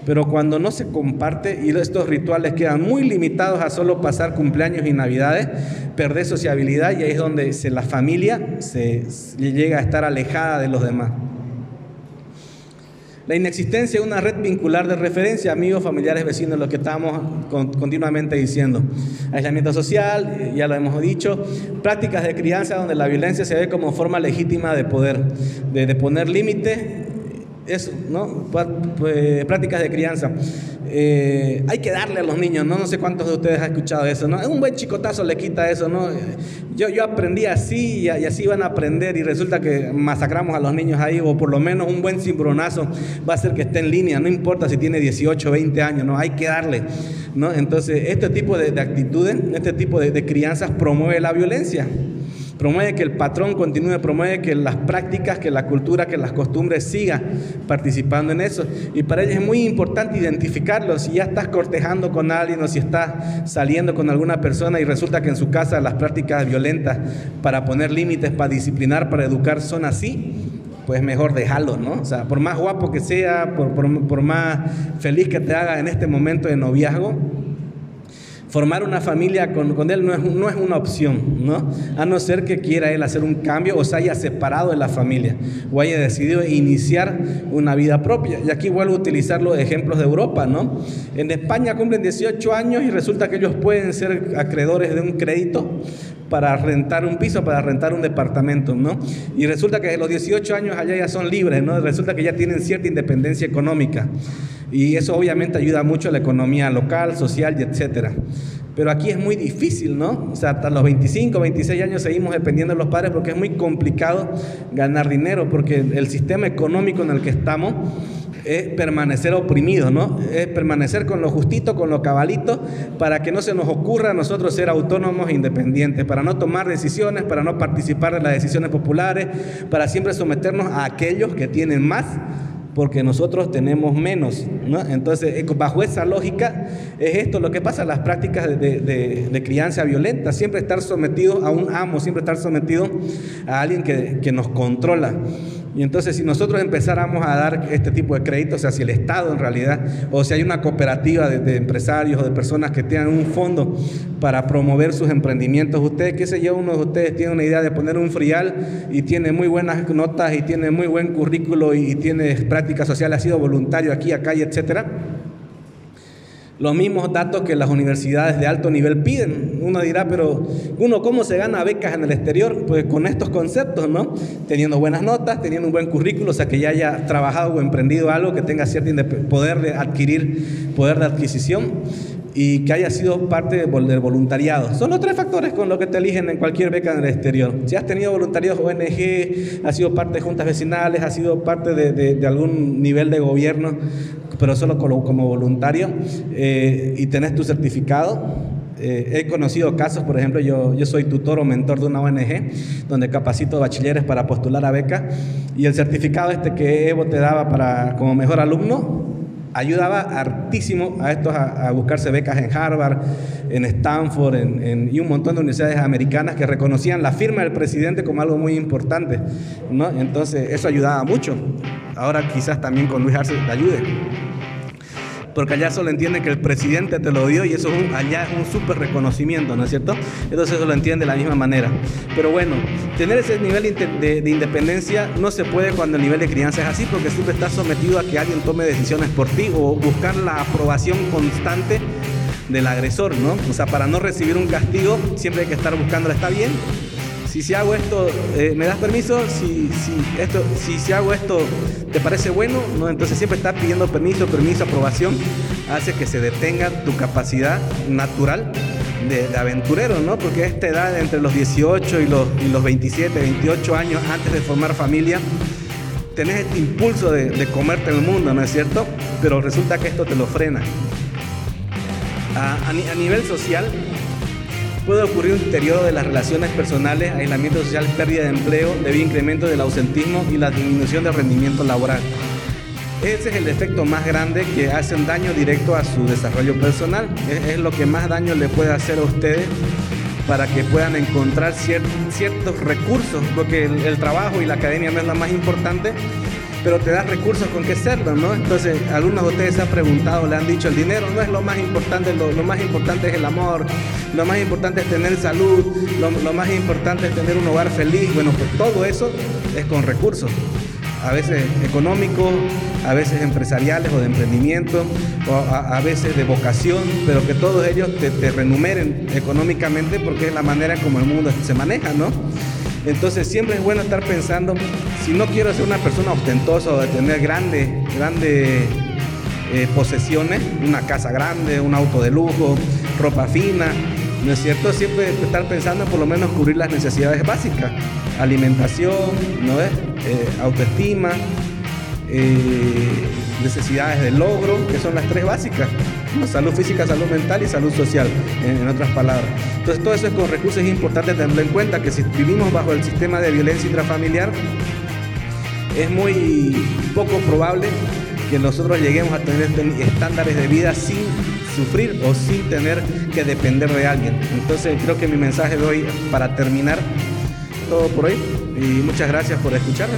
Pero cuando no se comparte y estos rituales quedan muy limitados a solo pasar cumpleaños y navidades, perder sociabilidad y ahí es donde se, la familia se llega a estar alejada de los demás. La inexistencia de una red vincular de referencia, amigos, familiares, vecinos, lo que estamos continuamente diciendo. Aislamiento social, eh, ya lo hemos dicho. Prácticas de crianza donde la violencia se ve como forma legítima de poder, de, de poner límite eso, ¿no? Pues, prácticas de crianza. Eh, hay que darle a los niños, ¿no? No sé cuántos de ustedes han escuchado eso, ¿no? Un buen chicotazo le quita eso, ¿no? Yo, yo aprendí así y, así van a aprender y resulta que masacramos a los niños ahí o por lo menos un buen cimbronazo va a hacer que esté en línea, no importa si tiene 18 o 20 años, ¿no? Hay que darle, ¿no? Entonces, este tipo de, actitudes, este tipo de crianzas promueve la violencia promueve que el patrón continúe, promueve que las prácticas, que la cultura, que las costumbres sigan participando en eso. Y para ellos es muy importante identificarlo. Si ya estás cortejando con alguien o si estás saliendo con alguna persona y resulta que en su casa las prácticas violentas para poner límites, para disciplinar, para educar son así, pues mejor dejarlo, ¿no? O sea, por más guapo que sea, por, por más feliz que te haga en este momento de noviazgo, Formar una familia con, él no es, no es, una opción, ¿no? A no ser que quiera él hacer un cambio o se haya separado de la familia o haya decidido iniciar una vida propia. Y aquí vuelvo a utilizar los ejemplos de Europa, ¿no? En España cumplen 18 años y resulta que ellos pueden ser acreedores de un crédito para rentar un piso, para rentar un departamento, ¿no? Y resulta que los 18 años allá ya son libres, ¿no? Resulta que ya tienen cierta independencia económica. Y eso obviamente ayuda mucho a la economía local, social y etcétera. Pero aquí es muy difícil, ¿no? O sea, hasta los 25, 26 años seguimos dependiendo de los padres porque es muy complicado ganar dinero, porque el sistema económico en el que estamos es permanecer oprimido, ¿no? Es permanecer con lo justito, con lo cabalito, para que no se nos ocurra a nosotros ser autónomos e independientes, para no tomar decisiones, para no participar de las decisiones populares, para siempre someternos a aquellos que tienen más porque nosotros tenemos menos. ¿no? Entonces, eh, bajo esa lógica, es esto lo que pasa, las prácticas de, crianza violenta, siempre estar sometido a un amo, siempre estar sometido a alguien que, que nos controla. Y entonces si nosotros empezáramos a dar este tipo de créditos, o sea, si el Estado en realidad, o si hay una cooperativa de, empresarios o de personas que tengan un fondo para promover sus emprendimientos, ustedes, qué sé yo, uno de ustedes tiene una idea de poner un frial y tiene muy buenas notas y tiene muy buen currículo y, y tiene prácticas sociales, ha sido voluntario aquí, acá y etcétera los mismos datos que las universidades de alto nivel piden. Uno dirá, pero uno, ¿cómo se gana becas en el exterior? Pues con estos conceptos, ¿no? Teniendo buenas notas, teniendo un buen currículo, o sea, que ya haya trabajado o emprendido algo, que tenga cierto poder de adquirir, poder de adquisición y que haya sido parte del voluntariado. Son los tres factores con los que te eligen en cualquier beca en el exterior. Si has tenido voluntarios ONG, has sido parte de juntas vecinales, has sido parte de algún nivel de gobierno, pero solo como, voluntario, eh, y tenés tu certificado. Eh, he conocido casos, por ejemplo, yo, yo soy tutor o mentor de una ONG donde capacito bachilleres para postular a beca y el certificado este que Evo te daba para, como mejor alumno ayudaba hartísimo a estos a, buscarse becas en Harvard, en Stanford y un montón de universidades americanas que reconocían la firma del presidente como algo muy importante. ¿no? Entonces eso ayudaba mucho. Ahora quizás también con Luis Arce le ayude porque allá solo entiende que el presidente te lo dio y eso allá es un súper reconocimiento, ¿no es cierto? Entonces eso lo entiende de la misma manera. Pero bueno, tener ese nivel de, de, independencia no se puede cuando el nivel de crianza es así, porque siempre estás sometido a que alguien tome decisiones por ti o buscar la aprobación constante del agresor, ¿no? O sea, para no recibir un castigo siempre hay que estar buscándolo, ¿está bien? Si, si hago esto, eh, ¿me das permiso? Si, si, esto, si, hago esto, ¿te parece bueno? ¿No? Entonces siempre estás pidiendo permiso, permiso, aprobación, hace que se detenga tu capacidad natural de, aventurero, ¿no? Porque esta edad, entre los 18 y los, y los 27, 28 años antes de formar familia, tenés este impulso de, de comerte el mundo, ¿no es cierto? Pero resulta que esto te lo frena. A nivel social, puede ocurrir un deterioro de las relaciones personales, aislamiento social, pérdida de empleo, debido a incremento del ausentismo y la disminución del rendimiento laboral. Ese es el efecto más grande que hace un daño directo a su desarrollo personal. Es, lo que más daño le puede hacer a ustedes para que puedan encontrar ciertos recursos, porque el, trabajo y la academia no es lo más importante, pero te da recursos con qué hacerlo, ¿no? Entonces, algunos de ustedes se han preguntado, le han dicho, el dinero no es lo más importante, lo, más importante es el amor, lo más importante es tener salud, lo, más importante es tener un hogar feliz. Bueno, pues todo eso es con recursos a veces económicos, a veces empresariales o de emprendimiento, a, veces de vocación, pero que todos ellos te, renumeren económicamente porque es la manera como el mundo se maneja, ¿no? Entonces siempre es bueno estar pensando, si no quiero ser una persona ostentosa o de tener grandes, grandes eh, posesiones, una casa grande, un auto de lujo, ropa fina, ¿no es cierto? Siempre estar pensando en por lo menos cubrir las necesidades básicas, alimentación, ¿no es? Eh, autoestima, eh, necesidades de logro, que son las tres básicas, salud física, salud mental y salud social, en, otras palabras. Entonces todo eso es con recursos es importante tenerlo en cuenta, que si vivimos bajo el sistema de violencia intrafamiliar, es muy poco probable que nosotros lleguemos a tener estándares de vida sin sufrir o sin tener que depender de alguien. Entonces creo que mi mensaje de hoy para terminar todo por hoy y muchas gracias por escucharme.